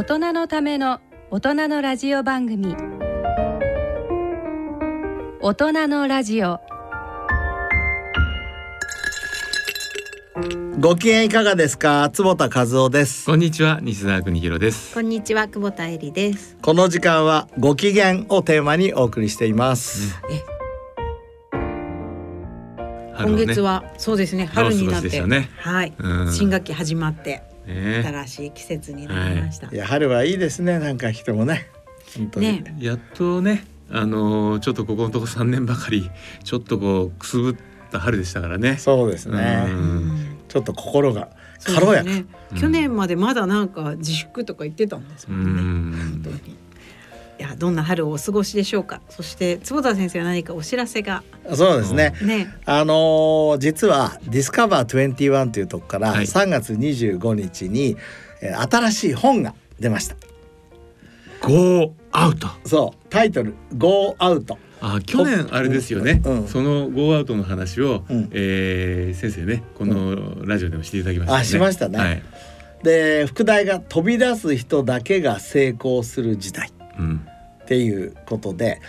大人のための大人のラジオ番組。大人のラジオ。ご機嫌いかがですか？坪田和夫です。こんにちは西澤邦弘です。こんにちは久保田恵里です。この時間はご機嫌をテーマにお送りしています、今月はそうですね春になって、もう少しですよね。はい、うん。新学期始まってね。新しい季節になりました。い。や春はいいですね。なんか人もね。本当に、ね。やっとねあのーちょっとここのとこ3年ばかりちょっとこうくすぶった春でしたからね。そうですね、うん。うんちょっと心が軽やか、ね。うん。去年までまだなんか自粛とか言ってたんですうもんね。ん。本当に。いやどんな春をお過ごしでしょうか？そして坪田先生は何かお知らせが？そうですね、ね。あのー実はディスカバー21というとこからはい。3月25日に、えー新しい本が出ました。ゴーアウトそう。タイトル「Go Out あ去年あれですよね、うん。そのゴーアウトの話を、うん。えー先生ねこのラジオでもしていただきましたよね。あしましたね。はい」で副題が「飛び出す人だけが成功する時代」うんっていうことで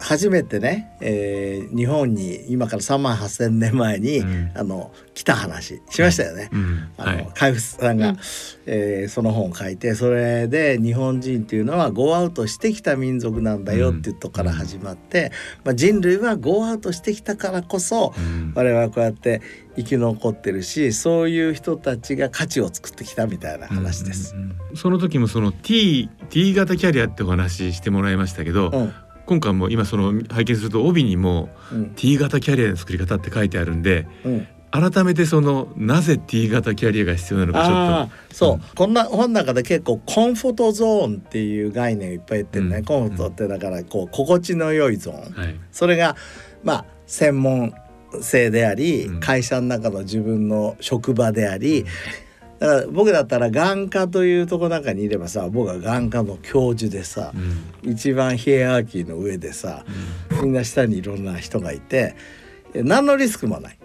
初めてね、えー日本に今から3万8,000年前に、うん。あの来た話しましたよね。うん。あのはい。海部さんが、うん。えーその本を書いてそれで日本人っていうのはゴーアウトしてきた民族なんだよっていうとこから始まって、まあ、人類はゴーアウトしてきたからこそうん我々はこうやって生き残ってるしそういう人たちが価値を作ってきたみたいな話です。うんうん。うんその時もその T T 型キャリアってお話ししてもらいましたけど、うん。今回も今その拝見すると帯にもうん。T 型キャリアの作り方って書いてあるんでうん。改めてそのなぜ T 型キャリアが必要なのかちょっああそう、うん。こんな本の中で結構コンフォートゾーンっていう概念をいっぱい言ってるね、うん。コンフォートってだからこう心地の良いゾーン、と、はい。それがまあ専門性であり、うん。会社の中の自分の職場であり、だから僕だったら眼科というところなんかにいればさ僕は眼科の教授でさう、ん。一番ヒエラーキーの上でさみんな下にいろんな人がいてえ何のリスクもない。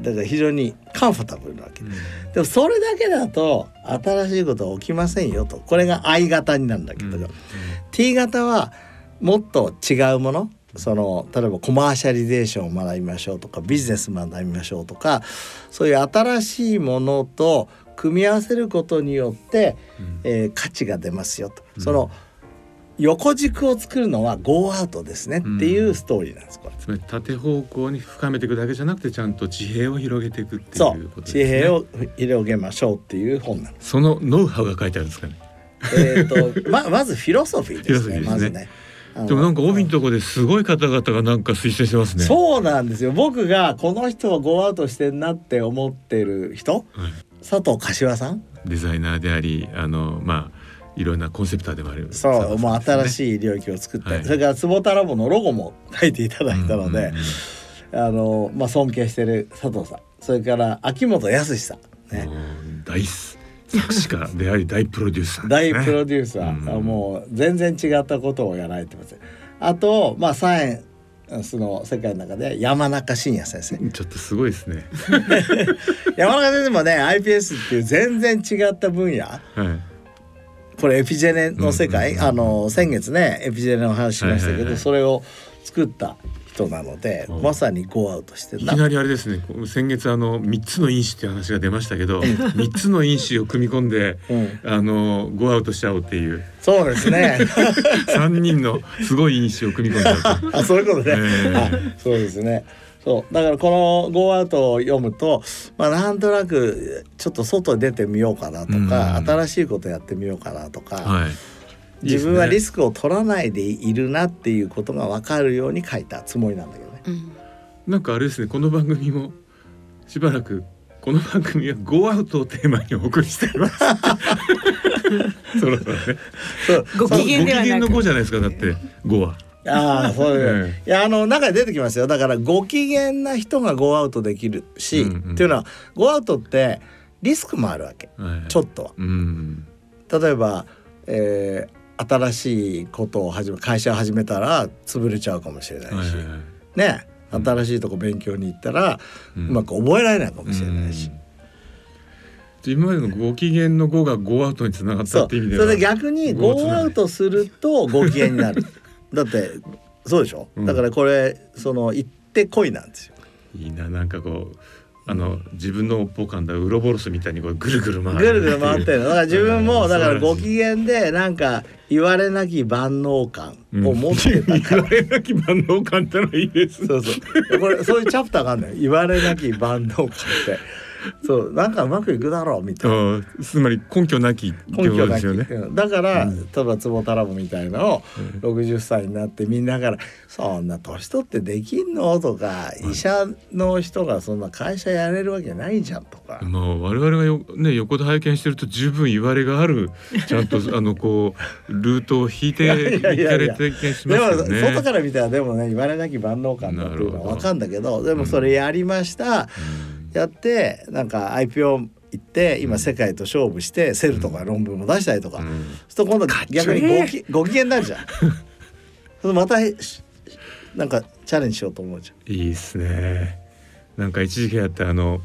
だから非常にカンフォタブルなわけ。うん。でもそれだけだと新しいことは起きませんよと。これが I 型になるんだけど、うん。T 型はもっと違うものその例えばコマーシャリゼーションを学びましょうとかビジネス学びましょうとかそういう新しいものと組み合わせることによって、うん。えー価値が出ますよと、うんその横軸を作るのはゴーアウトですねっていうストーリーなんですこれ。つまり縦方向に深めていくだけじゃなくてちゃんと地平を広げていくっていそううことですね。地平を広げましょうっていう本なんです。そのノウハウが書いてあるんですかね。えー、とままずフィロソフィーですね。フィロソフィーですね。まずね。でもなんか帯のところですごい方々がなんか推薦してますね。そうなんですよ。僕がこの人はゴーアウトしてんなって思ってる人？はい。佐藤柏さん？デザイナーでありあのまあいろんなコンセプターでもある。そうもう新いしい領域を作って、はい。それから坪田ラボのロゴも書いていただいたので、あのまあ、尊敬してる佐藤さん。それから秋元康さん。ね。大作詞家であり大プロデューサーね、大プロデューサー、うん。もう全然違ったことをやられてます。あとまあサイエンスの世界の中で山中伸也先生。ちょっとすごいですね。山中先生もね iPS っていう全然違った分野。はい。これエピジェネの世界、うんうんうんあの先月ねエピジェネの話しましたけど、はいはいはい。それを作った人なので、うん。まさにゴーアウトしていきななりあれですね。先月あの三つの因子っていう話が出ましたけど、三つの因子を組み込んで、うん、あのゴーアウトしちゃおうっていう。そうですね。三人のすごい因子を組み込んじゃうと。あそういうことね、ええ。はいそうですね。そう。だからこの「ゴーアウト」を読むと、まあ、なんとなくちょっと外に出てみようかなとか、うん。新しいことやってみようかなとか、はい。自分はリススクを取らないでいるなっていうことが分かるように書いたつもりなんだけどね。うんなんかあれですね。この番組もしばらくこの番組はゴーアウトをテーマにお送りしています。そろそろね。ご機嫌ではご機嫌のなくゴーじゃないですか。だってゴーは。ああそういう、えいやあの中で出てきますよだからご機嫌な人がゴーアウトできるし、うんうんっていうのはゴーアウトってリスクもあるわけはい。ちょっとは。うん。例えば、えー新しいことを始め会社を始めたら潰れちゃうかもしれないし、はいはいはい。ね。新しいとこ勉強に行ったら、ううんまく覚えられないかもしれないし、うん。と今までのご機嫌の5が5アウトにつながったって意味ではそれで逆にゴーツゴーアウトするとご機嫌になる。だってそうでしょ、うん。だからこれその行ってこいなんですよ。いいななんかこうあの自分のおっぽかんだウロボロスみたいにこうぐるぐる回るぐるぐる回ってるの。だから自分もうん。だからご機嫌でなんか言われなき万能感を持ってたから、言われなき万能感ってのはいいですそうそう。これそういうチャプターがあるんだよ。言われなき万能感って そうなんかうまくいくだろうみたいな。つまり根拠なき根拠ですよね。うん。だから、うん。例えば坪田ラボみたいのを60歳になってみんなから「そんな年取ってできんの?」とか「医者の人がそんな会社やれるわけないじゃん」とか。まあ我々がよね横で拝見してると十分言われがある ちゃんとあのこうルートを引いていかれて気がしでもますよね。外から見たらでもね言われなき万能感だっていうのは分かんだけどでもそれやりました、うんやってなんか IPO 行って今世界と勝負してセルとか論文も出したりとか、うんそうすると今度逆にごきご機嫌になるじゃん。それまたしなんかチャレンジしようと思うじゃん。いいっすね。なんか一時期やったあの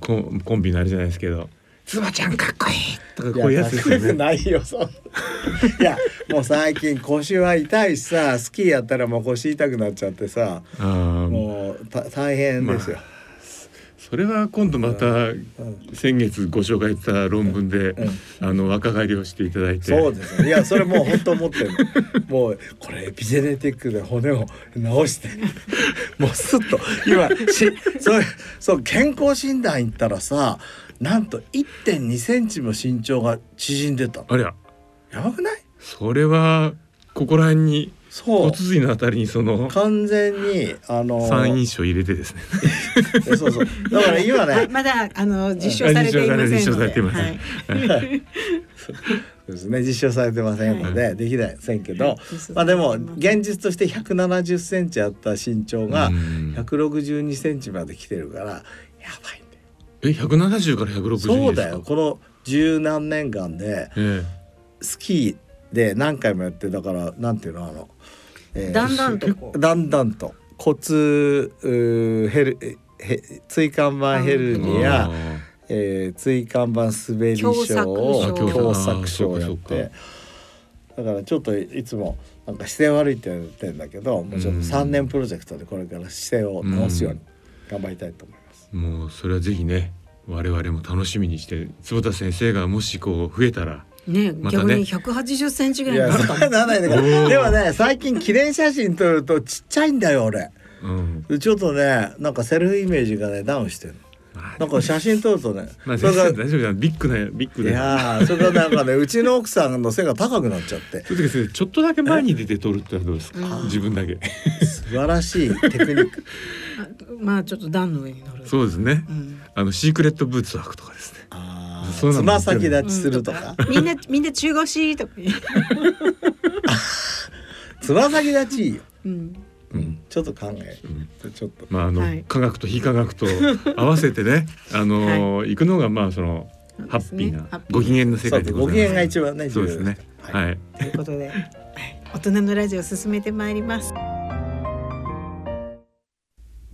コンコンビのあれじゃないですけど「つばちゃんかっこいい!」とかこういうやつですよね。ないよそう。いやもう最近腰は痛いしさスキーやったらもう腰痛くなっちゃってさああもうた大変ですよ。それは今度またうん先月ご紹介した論文で、あの若返りをしていただいてそうですね。いやそれもう本当思ってる。もうこれエピジェネティックで骨を直して もうスッと今しそうそう健康診断行ったらさなんと1.2センチも身長が縮んでたの。ありゃやばくない？それはここら辺にそう。骨。髄のあたりにその完全にあの三印象入れてですね。そうそう。だから今ねまだあの実証されていませんので。実証されていません。はい。そうですね。実証されてませんので、できませんけど、はい。まあでも現実として170センチあった身長がうん。162センチまで来てるからやばいんだよ。え170から160ですか？そうだよ。この十何年間でえ。スキーで何回もやってだからなんていうのあの、えーだんだんとこう。だんだんと。骨ヘルへ椎間板ヘルえニア、あえー、椎間板滑り症を狭狭窄症。をやって。だからちょっといつもなんか姿勢悪いって言ってんだけどもうちょっと3年プロジェクトでこれから姿勢を直すように頑張りたいと思います。ーもうそれはぜひね我々も楽しみにして坪田先生がもしこう増えたらねまたね。逆に180センチぐらいになったそれはならないんだけど。おーでもね最近記念写真撮るとちっちゃいんだよ俺。うちょっとねなんかセルフイメージがねダウンしてるまあなんか写真撮るとねまあそれが先生大丈夫だビッグなビッグいでやーそれがなんかね うちの奥さんの背が高くなっちゃって。ちょっとだけ前に出て撮るってのはどうですか？うん。自分だけ。素晴らしいテクニック。まあちょっと段の上に乗る。そうですね。うん。あのシークレットブーツを履くとかですねつま先立ちするとか、みんなみんな中腰とか。つま先立ちいいよ、うん。うん、ちょっと考えうんちょっと。まああの、はい。科学と非科学と合わせてね あのー行くのがまあそのハッピーなご機嫌な世界でございます。ご機嫌が一番ねそうですね。はい。はい。ということで、はい。大人のラジオを進めてまいります。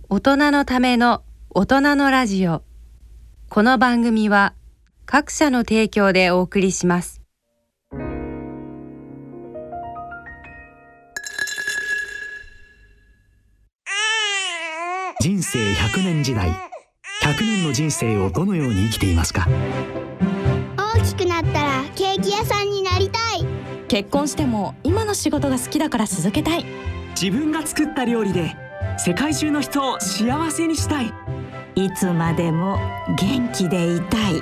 大人のための大人のラジオ。この番組は各社の提供でお送りします。人生100年時代。100年の人生をどのように生きていますか？大きくなったらケーキ屋さんになりたい。結婚しても今の仕事が好きだから続けたい。自分が作った料理で世界中の人を幸せにしたい。いつまでも元気でいたい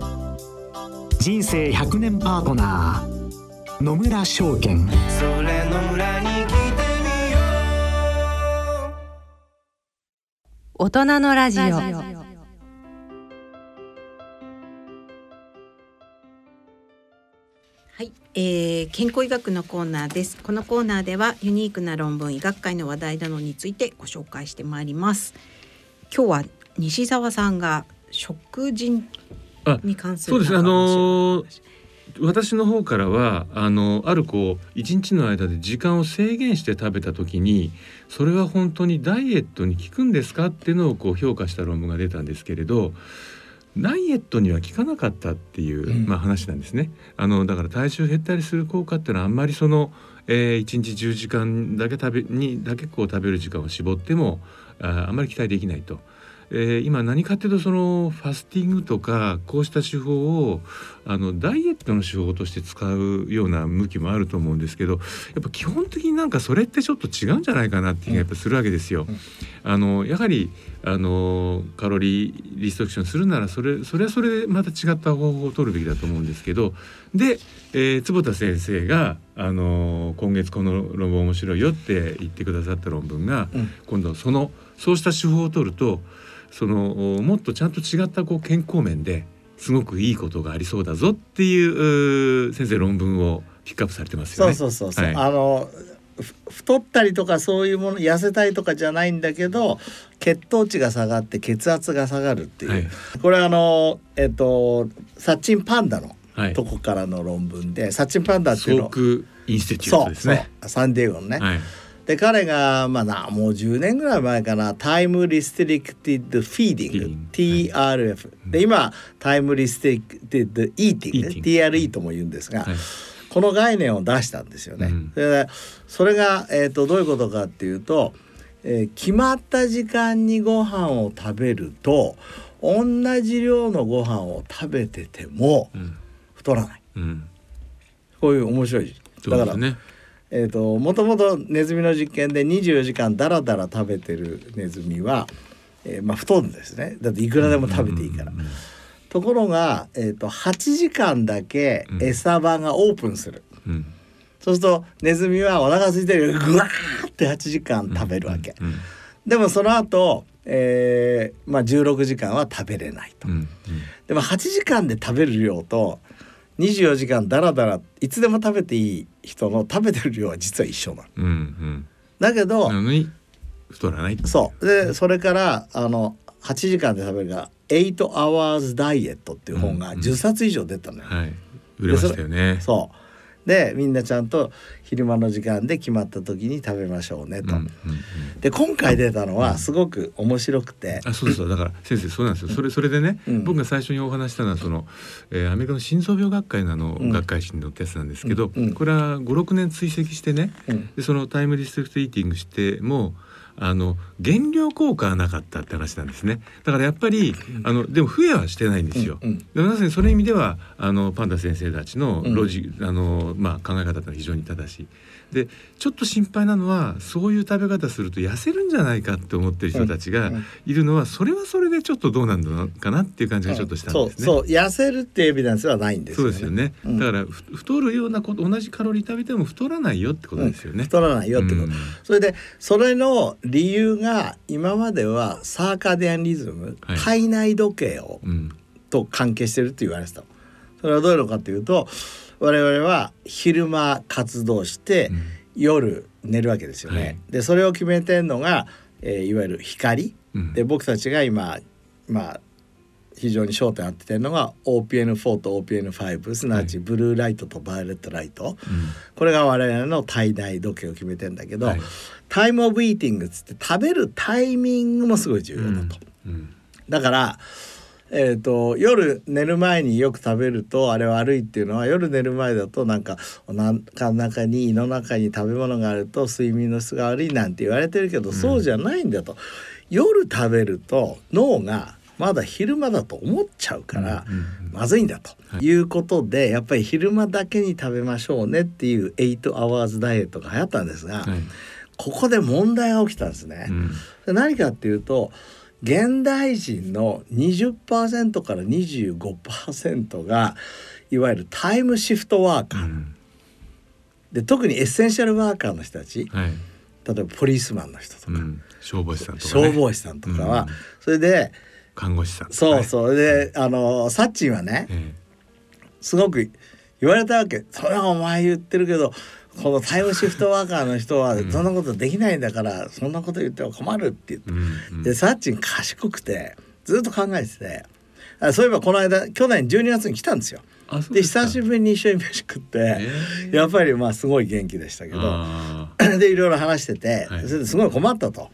人生100年パートナー野村証券大人のラジオはい、えー、健康医学のコーナーです。このコーナーではユニークな論文、医学会の話題などについてご紹介してまいります。今日は西澤さんが食事あに関するそうですねあのを私の方からはあのあるこう一日の間で時間を制限して食べた時にそれは本当にダイエットに効くんですかっていうのをこう評価した論文が出たんですけれどダイエットには効かなかったっていう、うんまあ、話なんですね。あのだから体重減ったりする効果っていうのはあんまりその、えー、1日10時間だけ食べにだけこう食べる時間を絞ってもああんまり期待できないと。えー今何かっていうとそのファスティングとかこうした手法をあのダイエットの手法として使うような向きもあると思うんですけどやっぱ基本的になんかそれってちょっと違うんじゃないかなっていう気がやっぱするわけですよ。うん。あのやはりあのカロリーリストラクションするならそれそれはそれでまた違った方法を取るべきだと思うんですけどで、えー坪田先生があの今月この論文面白いよって言ってくださった論文が、うん。今度そのそうした手法を取るとそのもっとちゃんと違ったこう健康面ですごくいいことがありそうだぞっていう先生論文をピックアップされてますよそうね。そうそうそう、はい。あのふ太ったりとかそういうもの痩せたいとかじゃないんだけど血糖値が下がって血圧が下がるっていう、はい。これあのえっと Satchin Pandaのはい。とこからの論文で、 Satchin Pandaっていうの。 Salk Institute ですね。サンディエゴのね、はいで彼がまあなもう10年ぐらい前かな。 time-restricted feeding。TRF、で今 time-restricted eating、TRE とも言うんですが、はい。この概念を出したんですよね。うん。でそれが、えー、とどういうことかっていうと、えー決まった時間にご飯を食べると同じ量のご飯を食べててもうん。太らない。うん。こういう面白い。だから、ね。えー、ともともとネズミの実験で24時間ダラダラ食べてるネズミは、えーまあ、太るんですね。だっていくらでも食べていいから。うんうんうんところが、えー、と8時間だけうん。餌場がオープンする。うん。そうするとネズミはお腹空いてる。よぐわーって8時間食べるわけ、うんでもその後、えーまあ16時間は食べれないと、うんうん。でも8時間で食べる量と24時間ダラダラいつでも食べていい人の食べてる量は実は一緒なのうんうんだけど、太らない。そうでそれからあの8時間で食べるが「8 hours ダイエット」っていう本がうん10冊以上出たのよ、はい。売れましたよね。そうでみんなちゃんと昼間の時間で決まった時に食べましょうねと。うんうんうんで今回出たのはすごく面白くて、あそうそうだから先生そうなんですよ。それそれでね、うん。僕が最初にお話ししたのはその、えーアメリカの心臓病学会のあの、うん。学会誌に載ったやつなんですけど、うん。うん。これは56年追跡してねうん。でそのタイムリストリクトイーティングしてもあの減量効果はなかったって話なんですねだからやっぱり、あのでも増えはしてないんですよ。うんでまさにその意味ではあのパンダ先生たちのうんロジ、あのまあ、考え方っ非常に正しい。でちょっと心配なのはそういう食べ方すると痩せるんじゃないかって思ってる人たちがうんうん。いるのはそれはそれでちょっとどうなんだかなっていう感じがちょっとしたんですね。そう痩せるっていうエビデンスはないんですよね。そうですよね、うん。だからふ太るようなこと同じカロリー食べても太らないよってことですよね。太らないよってこと、うん。それでそれの理由が今まではサーカディアンリズム、はい。体内時計をうん。と関係してるって言われてた。のそれはどういうのかっていうと我々は昼間活動して、うん。夜寝るわけですよね。はい。でそれを決めてんのが、えーいわゆる光。うん。で僕たちが今まあ非常に焦点当ててるのが OPN4 と OPN5 すなわちブルーライトとバイオレットライト、これが我々の体内時計を決めてんだけど、はい。タイムオブイーティングっつって食べるタイミングもすごい重要だと。うん。だから、えー、と夜寝る前によく食べるとあれ悪いっていうのは夜寝る前だとなんかお腹の中に胃の中に食べ物があると睡眠の質が悪いなんて言われてるけど、そうじゃないんだと。夜食べると脳がまだ昼間だと思っちゃうから、うんうんまずいんだと、はい。い、うことでやっぱり昼間だけに食べましょうねっていう8 hours ダイエットが流行ったんですが、はい。ここで問題が起きたんですね。うん。で何かっていうと現代人の20%から25%がいわゆるタイムシフトワーカー、うん。で特にエッセンシャルワーカーの人たち。はい。例えばポリスマンの人とか、うん。消防士さんとか、ね、消防士さんとかは、うん。それで看護師さんそうそう。であのサッチンはねえ。すごく言われたわけそれはお前言ってるけどこのタイムシフトワーカーの人はそんなことできないんだから、そんなこと言っては困るって言って、うんうん。でサッチン賢くてずっと考えてて。あそういえばこの間去年12月に来たんですよ。で久しぶりに一緒に飯食って、え。ーやっぱりまあすごい元気でしたけど。あ でいろいろ話してて、はい。それですごい困ったと。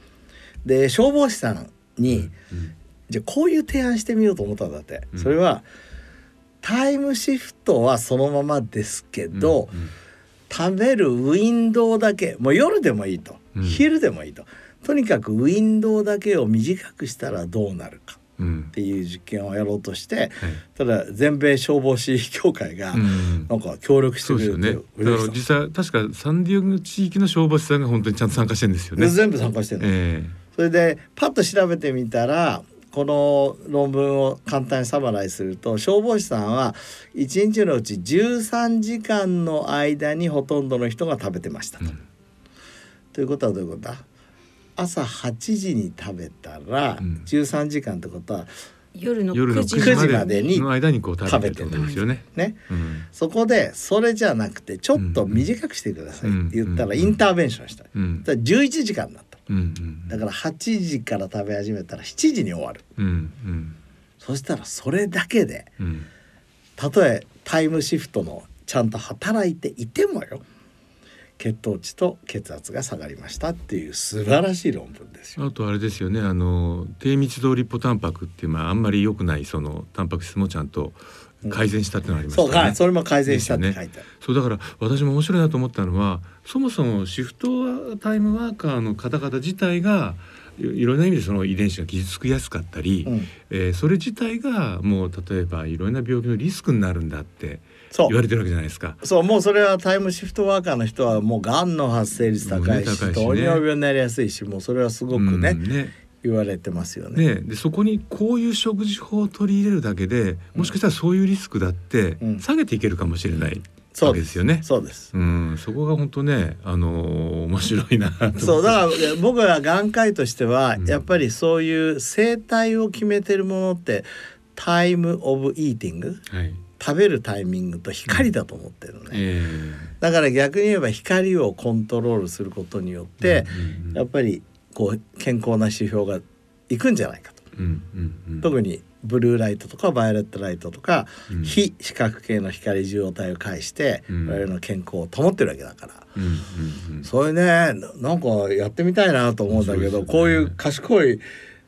で消防士さんに、ーうん。じゃあこういう提案してみようと思ったんだって、うん。それはタイムシフトはそのままですけど、うん食べるウィンドウだけもう夜でもいいと、うん。昼でもいいと。とにかくウィンドウだけを短くしたらどうなるかうん。っていう実験をやろうとしてはいただ全米消防士協会がうん。なんか協力してくれてですよね。だから実際確かサンディエゴ地域の消防士さんが本当にちゃんと参加してるんですよね。全部参加してるの、え。それでパッと調べてみたらこの論文を簡単にサマライすると消防士さんは1日のうち13時間の間にほとんどの人が食べてましたと。うん。ということはどういうことだ？朝8時に食べたらうん。13時間ってことは夜のえ夜の9時9 9時時までにの間にこう食べてるってことですよね。ね。うん。そこでそれじゃなくてちょっと短くしてくださいって言ったらうん。インターベンションした。うん。だから11時間だ。うんうんだから8時から食べ始めたら7時に終わる。うんうんそしたらそれだけでうんたとえタイムシフトのちゃんと働いていてもよ血糖値と血圧が下がりましたっていう素晴らしい論文ですよ。あとあれですよねあの低密度リポタンパクっていうまああんまり良くないそのタンパク質もちゃんと改善したってのがありましたそうよね。かそれも改善したって書いてある。そうだから私も面白いなと思ったのはそもそもシフトタイムワーカーの方々自体がいいろんな意味でその遺伝子が傷つきやすかったり、うん。えーそれ自体がもう例えばいろんな病気のリスクになるんだってそう。言われてるわけじゃないですか。そうもうそれはタイムシフトワーカーの人はもうがんの発生率高いしもうね尿病になりやすいしもうそれはすごくね、うんね言われてますよね。ねでそこにこういう食事法を取り入れるだけでもしかしたらそういうリスクだってうん。下げていけるかもしれないそうでわけですすよね。そうです。うん、そこが本当ね、あのー面白いなと。そう。だから僕は眼科医としてはうん。やっぱりそういう生態を決めてるものってタイムオブイーティングはい。食べるタイミングと光だと思ってるのね、えだから逆に言えば光をコントロールすることによって、うんうん。やっぱりこう健康な指標がいくんじゃないかと。うんうんうん特にブルーライトとかバイオレットライトとか、うん非視覚系の光受容体を介して、うん我々の健康を保ってるわけだから。うんうんうんそれねななんかやってみたいなと思うんだけど、ねこういう賢い、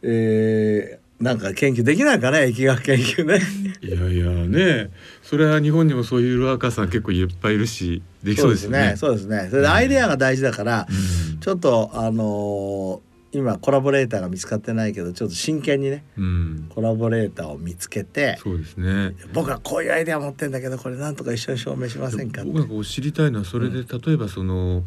えーなんか研究できないかね疫学研究ね。いやいやね、それは日本にもそういうワーカーさん結構いっぱいいるし、できそうですよね。そうですね。それでアイデアが大事だから、うんちょっとあのー今コラボレーターが見つかってないけどちょっと真剣にねうん、コラボレーターを見つけてそうですね。僕はこういうアイデア持ってんだけどこれなんとか一緒に証明しませんか僕が知りたいのはそれで、例えばその、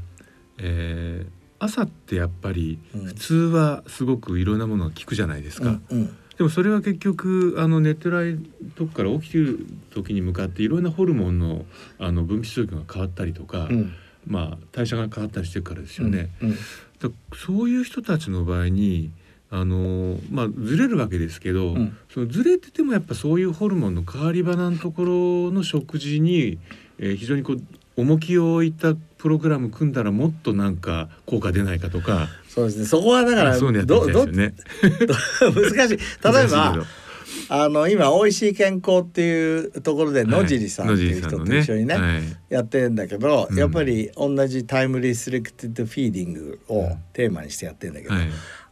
えー朝ってやっぱりうん普通はすごくいろんなものが効くじゃないですか。うんうんでもそれは結局あの寝てるとこから起きてる時に向かっていろんなホルモンのあの分泌状況が変わったりとか、うん。まあ代謝が変わったりしてるからですよね。うんうん。だそういう人たちの場合にあのまあずれるわけですけど、うん。そのずれててもやっぱそういうホルモンの変わり場のところの食事に、えー非常にこう重きを置いたプログラム組んだらもっとなんか効果出ないかとかそうですね。そこはだからね。ど難しい。例えばあの今「おいしい健康」っていうところで野尻さんっていう人と一緒にね,、はい。やってるんだけど、うん。やっぱり同じ time-restricted feeding をうんテーマにしてやってるんだけど、はい。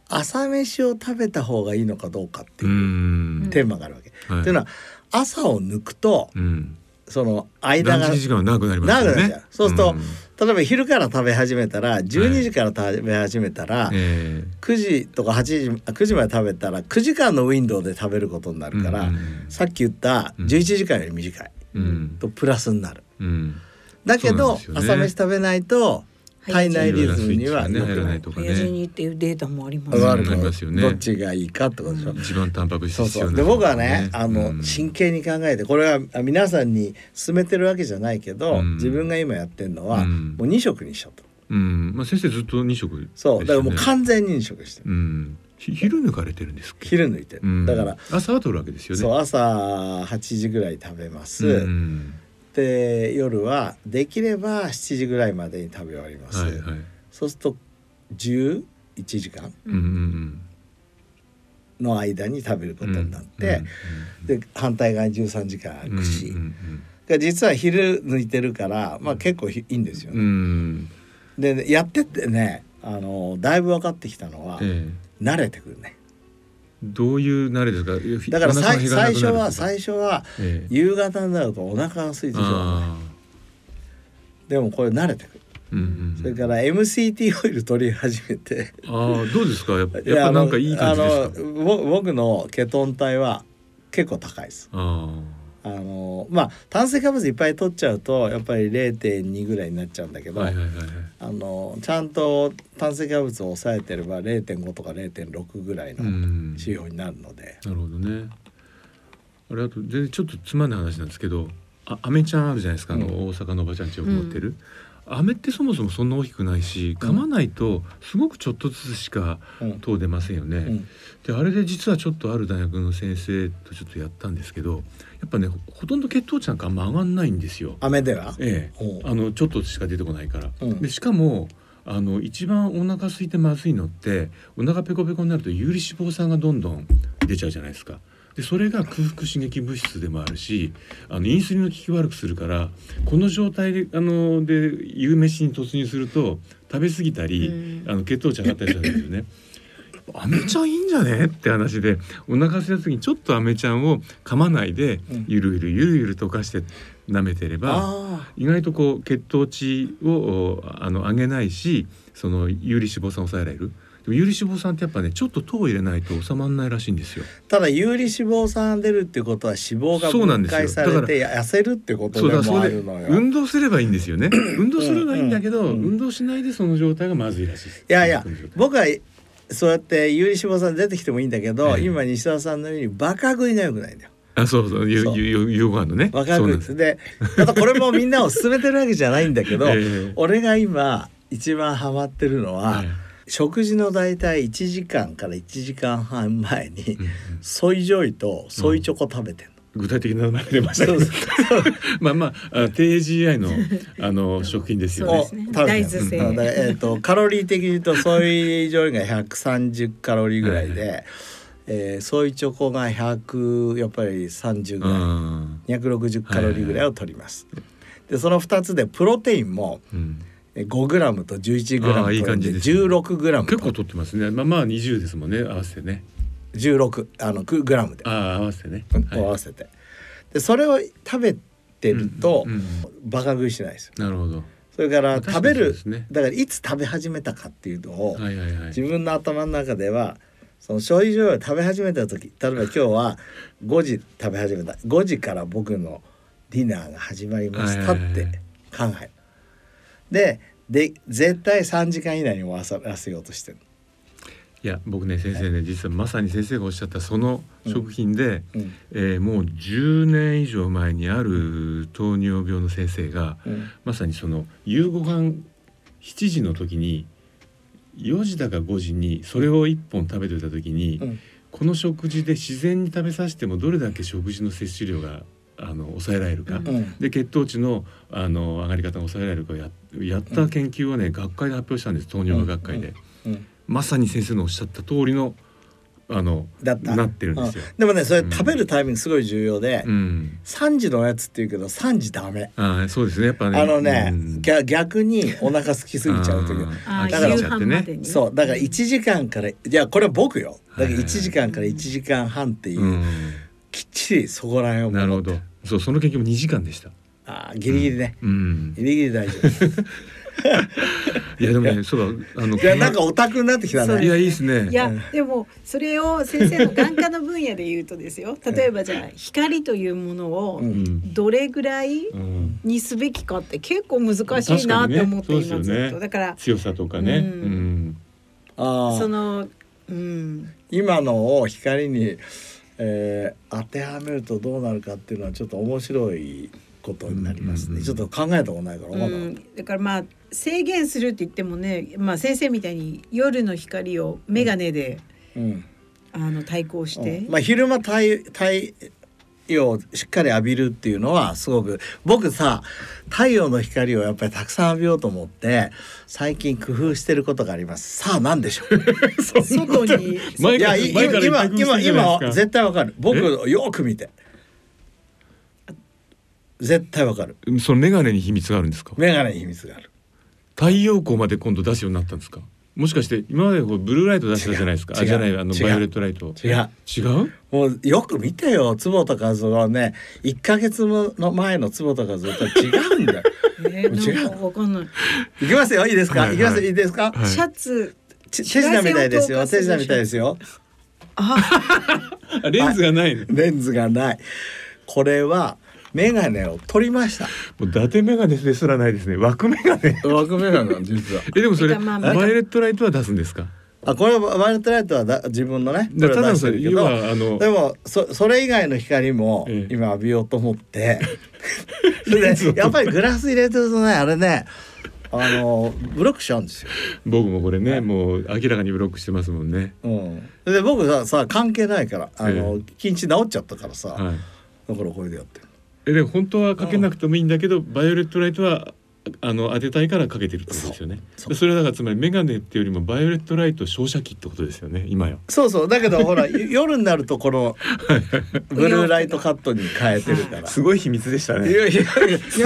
朝飯を食べた方がいいのかどうかってういうん。テーマがあるわけ。はい。うのは朝を抜くとうん。その間が長くなりますよね。そうするとん例えば昼から食べ始めたら12時から食べ始めたら、え9時とか8時あ9時まで食べたら9時間のウィンドウで食べることになえるから、うんさっき言った11時間より短いうん。とプラスになる。うん。だけど、ね。朝飯食べないと体内リズムには良くない。入らないとかね。にっていうデータもあります。うん。ありますよね。どっちがいいかってことでしょ。一番タンパク質必要なそうで僕はねあの、うん。真剣に考えてこれはあ皆さんに勧めてるわけじゃないけど、うん。自分が今やってるのは、うん。もう2食にしようと。うん。まあ先生ずっと二食ですよね。そう。だからもう完全に2食してる、うん。ひ昼抜かれてるんですっけ？昼抜いてる、うん。だから、朝は取るわけですよね。そう朝8時ぐらい食べます、うんで夜はできれば7時ぐらいまでに食べ終わります、はいはい。そうすると11時間うんうんの間に食べるこうんとになって、で反対側に13時間空くし、うんうんが実は昼抜いてるから、まあ、結構ひいいんですようんうね。ん。でやってってねあのだいぶ分かってきたのは、ええ。慣れてくるね。どういう慣れですか？だから最初は最初はええ。夕方になるとお腹が空いてしまう。あでもこれ慣れてくる。ーうんうん。それから MCT オイル取り始めて。あーどうですか？やっぱいややっぱなんかいい感じですか？あのぼ僕のケトン体は結構高いです。ああのまあ炭水化物いっぱい取っちゃうとやっぱり0.2ぐらいになっちゃうんだけど、あはいはいはいはい。あのちゃんと炭水化物を抑えてれば0.5とか0.6ぐらいのうん。指標になるので、なるほどね。あれあと全然ちょっとつまんない話なんですけどあアメちゃんあるじゃないですかあの、うん。大阪のおばちゃんちよく持ってる、アメってそもそもそんな大きくないし噛まないとすごくちょっとずつしかうん。糖出ませんよね、うん。であれで実はちょっとある大学の先生とちょっとやったんですけどやっぱねほほとんど血糖値なんかあんま上がんないんですよ。飴では、ええ、あのちょっとしか出てこないから。うんでしかもあの一番お腹空いてまずいのってお腹ペコペコになると有利脂肪酸がどんどん出ちゃうじゃないですか。でそれが空腹刺激物質でもあるしあのインスリンの効き悪くするからこの状態であので夕飯に突入すると食べ過ぎたり、うんあの血糖値上がったりするんですよね。アメちゃんいいんじゃね？って話でお腹空いた時にちょっとアメちゃんを噛まないでうんゆるゆるゆるゆる溶かして舐めてればあ意外とこう血糖値をおあの上げないしその有利脂肪酸を抑えられるでも有利脂肪酸ってやっぱねちょっと糖を入れないと収まらないらしいんですよ。ーただ有利脂肪酸出るっていうことは脂肪がそうなんですよ分解されて痩せるってことでもあるのよ。運動すればいいんですよね。運動すればいいんだけど、うんうん運動しないでその状態がまずいらしい。いやいや僕はそうやって有利脂肪酸出てきてもいいんだけど、ええ。今西田さんのようにバカ食いが良くないんだよ。あそうそう。ゆそう。ゆゆ夕ご飯のね。バカそうなんです。食いでまたこれもみんなを勧めてるわけじゃないんだけど、ええ。俺が今一番ハマってるのは、はい食事の大体1時間から1時間半前にソイジョイとソイチョコ食べてんの。具体的な名前が出ましたけど。まあまああ低 GI のあの 食品ですよね。ね。大豆製。うん。えー、とカロリー的に言うとソイジョイが130カロリーぐらいで、えーソイチョコが100やっぱり30ぐうらい。ん。260カロリーぐらいを取ります。でその2つでプロテインもうん。え 5g と 11g ああいい感じですね。16g 結構取ってますね。まあまあ20ですもんね合わせてね。16あのグラムで、ああ合わせてね。合わせてでそれを食べてると、うんうんバカ食いしないですよなるほど。それから食べる、ねだからいつ食べ始めたかっていうのを、はいはいはい。自分の頭の中ではその消費上を食べ始めた時例えば今日は5時食べ始めた5時から僕のディナーが始まりましたって考える。でで絶対3時間以内に終わらせようとしてる。いや僕ね先生ね実はまさに先生がおっしゃったその食品で、うんえーもう10年以上前にある糖尿病の先生がうん。まさにその夕ご飯7時の時に4時だか5時にそれを1本食べておいた時に、うん。この食事で自然に食べさせてもどれだけ食事の摂取量があの抑えられるか、うん。うんで血糖値のあの上がり方が抑えられるかをややった研究をね、学会で発表したんです糖尿病学会で、うんまさに先生のおっしゃった通りのあのだった。なってるんですよ。うん。でもねそれうん。食べるタイミングすごい重要で、うん、3時のおやつっていうけど3時ダメ。ああそうですね。やっぱね。あのね、うん。逆逆にお腹空きすぎちゃう時。ああだから夕飯までに。そう。だから1時間からいやこれは僕よ。だからはい1時間から1時間半っていう、うん。きっちりそこら辺をなるほど。そうその研究も2時間でした。あーギリギリね、うん、ギリギリ大丈夫 いやでもねそうだあのいやなんかオタクになってきたね。いやいいですね。いやでもそれを先生の眼科の分野で言うとですよ例えばじゃあ光というものをどれぐらいうん、にすべきかって結構難しいなって思って確かにね。今ずっと、そうですよね。だから強さとかね。あーそのうん。今のを光に、えー当てはめるとどうなるかっていうのはちょっと面白いことになりますね、うんうんうん。ちょっと考えたことないからまだ、うん、だからまあ制限するって言ってもね、まあ、先生みたいに夜の光を眼鏡で、うん。あの対抗して、うん。まあ昼間対対陽をしっかり浴びるっていうのはすごく僕さ太陽の光をやっぱりたくさん浴びようと思って最近工夫してることがあります。さあ何でしょう？外に。前からいや今今今絶対わかる。僕よく見て。絶対わかる。そのメガネに秘密があるんですか？眼鏡に秘密がある太陽光まで今度出すようになったんですか？もしかして今までこうブルーライト出したじゃないですか？違う。あじゃないあの違う。バイオレットライト。違う。違う？もうよく見てよ坪田一男はね。1ヶ月の前の坪田一男とは違うんだよ。えー、なんかわかんない。いきますよ。いいですか、はいい、きますはいいいですか、はい。シャツ。ち手品みたいですよ。手品みたいですよ。あ、あ レンズがないの。レンズがない。これは眼鏡を取りました。もう伊達メガネですらないですね。枠メガネ。枠眼鏡なん実は えでもそれまあまあ。バイオレットライトは出すんですか？あこれはバイオレットライトはだ自分のねだただそれ要あのでもそそれ以外の光もええ。今浴びようと思って、そ れでやっぱりグラス入れてるとねあれねあのブロックしちゃうんですよ。僕もこれねもう明らかにブロックしてますもんね。うん、で僕ささ関係ないからあの、え。近視治っちゃったからさ、はい。だからこれでやってる。えでも本当はかけなくてもいいんだけどバイオレットライトはあの当てたいからかけてるってことですよね。そう。それはだからつまりメガネっていうよりもバイオレットライト照射器ってことですよね今やそうそう。だけどほら 夜になるとこの ブルーライトカットに変えてるから。すごい秘密でしたいやいやいや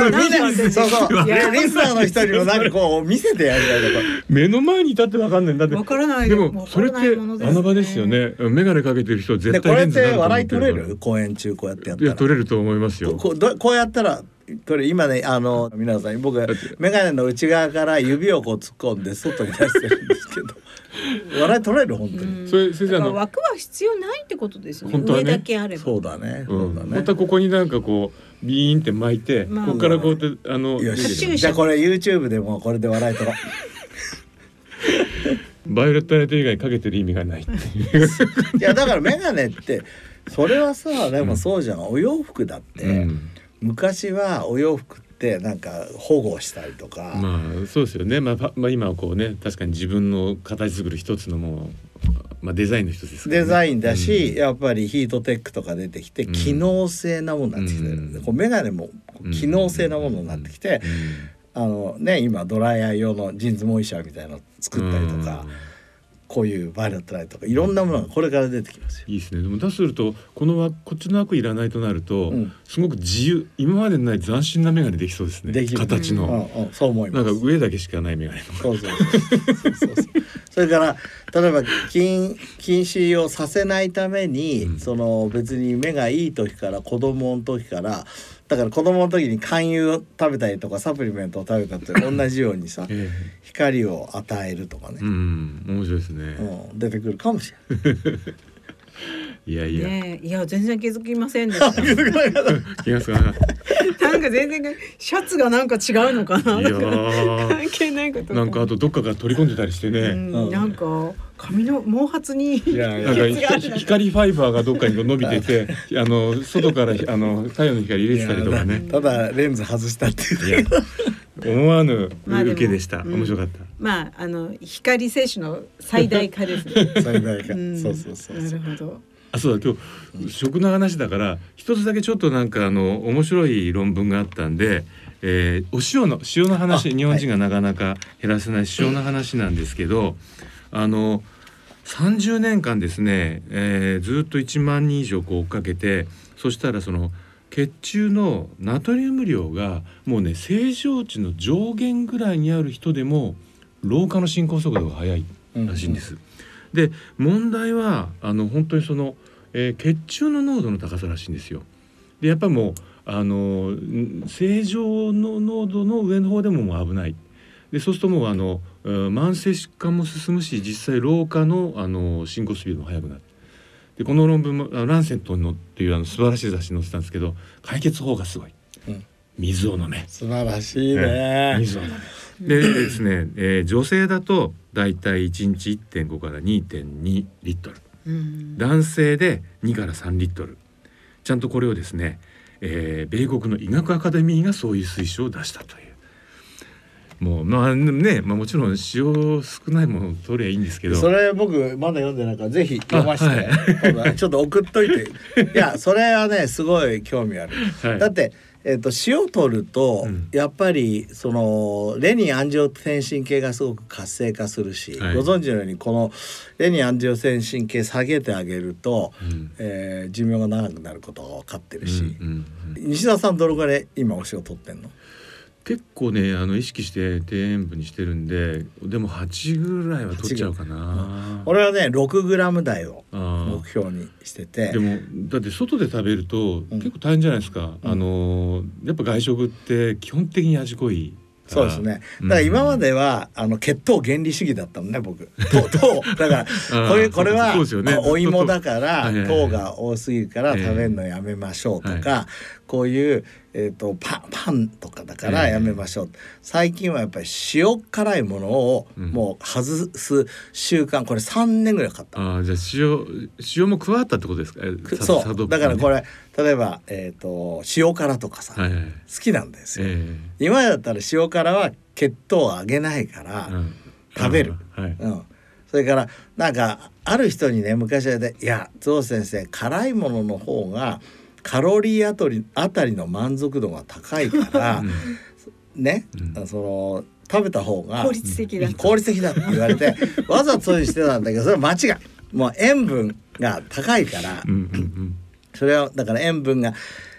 やなんでみんなそうそう。いや リスナーの人にもなんかこう見せてやりたいとこ目の前にいたってわかんないんだって。わからない。でよもそれって穴場ですよね。メガネかけてる人は絶対レンズになると思て笑いってるから取れる公演中こうやってやったら。いや取れると思いますよ。こうどこうやったらこれ今ねあの皆さん僕眼鏡の内側から指をこう突っ込んで外に出してるんですけど 笑い取れる本当に、それ先生あの枠は必要ないってことですよね。本当はね。上だけあれば。そうだね。うん。そうだね。本当はここになんかこうビーンって巻いて、まあここからこうやってあのじゃあこれ YouTube でもこれで笑い取ろう。バイオレットライト以外かけてる意味がないっていう。いやだから眼鏡ってそれはさでもそうじゃん、お洋服だって、うん昔はお洋服ってなんか保護したりとか、まあそうですよね、まあ、パまあ今はこうね確かに自分の形作る一つのもう、まあ、デザインの一つですね。デザインだし、うん。やっぱりヒートテックとか出てきてうん。機能性なものになってきてる、うん。こう眼鏡も機能性なものになってきて、あのね今ドライヤー用のジーンズモイシャーみたいなの作ったりとか、こういうバイオレットライトとかいろんなものがこれから出てきますよ。いいですね。でもだとするとこの枠こっちの枠いらないとなると、うん。すごく自由。今までにない斬新な眼鏡できそうですね。できる。形の、うんうん、そう思いなます。んか上だけしかない眼鏡。のそうそうそうそう。それから例えば禁禁止をさせないために、うん。その別に目がいい時から子供の時からだから子供の時に勧誘を食べたりとかサプリメントを食べたって同じようにさえ光を与えるとかねえ、うん面白いですね、うん出てくるかもしれない。いやいや、ねえいや全然気づきませんでした。気がつかなかった なんか全然シャツがなんか違うのかな。いやー関係ないこと。なんかあとどっかから取り込んでたりしてうね、ん、なんか髪の毛髪に。いや光ファイバーがどっかに伸びてて あの外からあの太陽の光入れてたりとかね。ただレンズ外したっていう。いや思わぬ受けでした、うん。面白かった。まああの光摂取の最大化ですね。最大化、ん。そうそうそうなそう。るほど。あそうだ。今日食の話だから一つだけちょっとなんかあの面白い論文があったんで、えーお塩の塩の話。あ日本人がなかなか減らせない塩の話なんですけど、あの30年間ですね、えーずっと1万人以上こう追っかけてそしたらその血中のナトリウム量がもうね正常値の上限ぐらいにある人でも老化の進行速度が速いらしいんです。で問題はあの本当にその、えー血中の濃度の高さらしいんですよ。でやっぱもうあのん正常の濃度の上の方でももう危ない。でそうするともうあのうん慢性疾患も進むし実際老化のあの進行スピードも速くなる。でこの論文もあランセントのっていうあの素晴らしい雑誌に載ってたんですけど解決法がすごい。うん水を飲め。素晴らしいね。水を飲め。でですね、えー女性だとだいたい1日1.5から2.2リットル。うん。男性で2から3リットルちゃんとこれをですね、えー米国の医学アカデミーがそういう推奨を出したというもうまあね、まあもちろん塩少ないものを取りゃいいんですけど。それ僕まだ読んでないからぜひ読ませて、あはい。ちょっと送っといて。いやそれはねすごい興味ある、はい。だって、えっと塩取ると、うん。やっぱりそのレニンアンジオテンシン系がすごく活性化するし、はい。ご存知のようにこのレニンアンジオテンシン系下げてあげると、うん。えー寿命が長くなることが分かってるし、うんうんうん西田さんどれぐらい今お塩取ってんの？結構ねあの意識して低塩分にしてるんででも8ぐらいは取っちゃうかな。俺はね6グラム台をあ目標にしてて。ーでもだって外で食べるとうん。結構大変じゃないですか、うん。あのやっぱ外食って基本的に味濃いそうですね。だから今までは、あの血糖原理主義だったのね僕。糖糖。だから ー。これこれはね。あお芋だから 糖が多すぎるからええ食べるのやめましょうとか、はこういうえっ、とパンパンとかだからええ。やめましょう。最近はやっぱり塩辛いものをうん。もう外す習慣これ3年ぐらいかかった。あーじゃあ塩塩も加わったってことですか？そう。だからこれれ例えばえっ、と塩辛とかさ、はいはい。好きなんですよ。え今までだったら塩辛は血糖を上げないから。えうん。食べる。はい。うん、それからなんかある人にね昔はね「いやゾウ先生辛いものの方がカロリーあたりあたりの満足度が高いから、ね、うん。その食べた方が効率的だ効率的だって言われて わざとそうにしてたんだけどそれは間違い。もう塩分が高いから、それはだから塩分が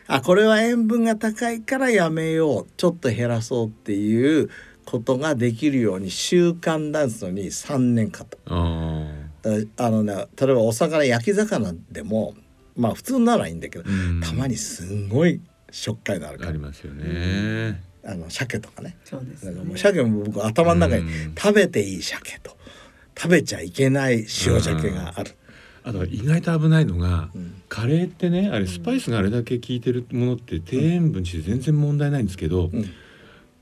あこれは塩分が高いからやめよう。ちょっと減らそうっていうことができるように習慣出すのに3年かかっあただからあのね例えばお魚焼き魚でもまあ普通ならいいんだけど、ーうん。たまにすんごい食感になるから。ありますよね。あの鮭とかね。そうです。ねもう鮭も僕頭の中にうん。食べていい鮭と食べちゃいけない塩鮭がある。あと意外と危ないのが、うん。カレーってねあれスパイスがあれだけ効いてるものって低塩分にして全然問題ないんですけど、うん。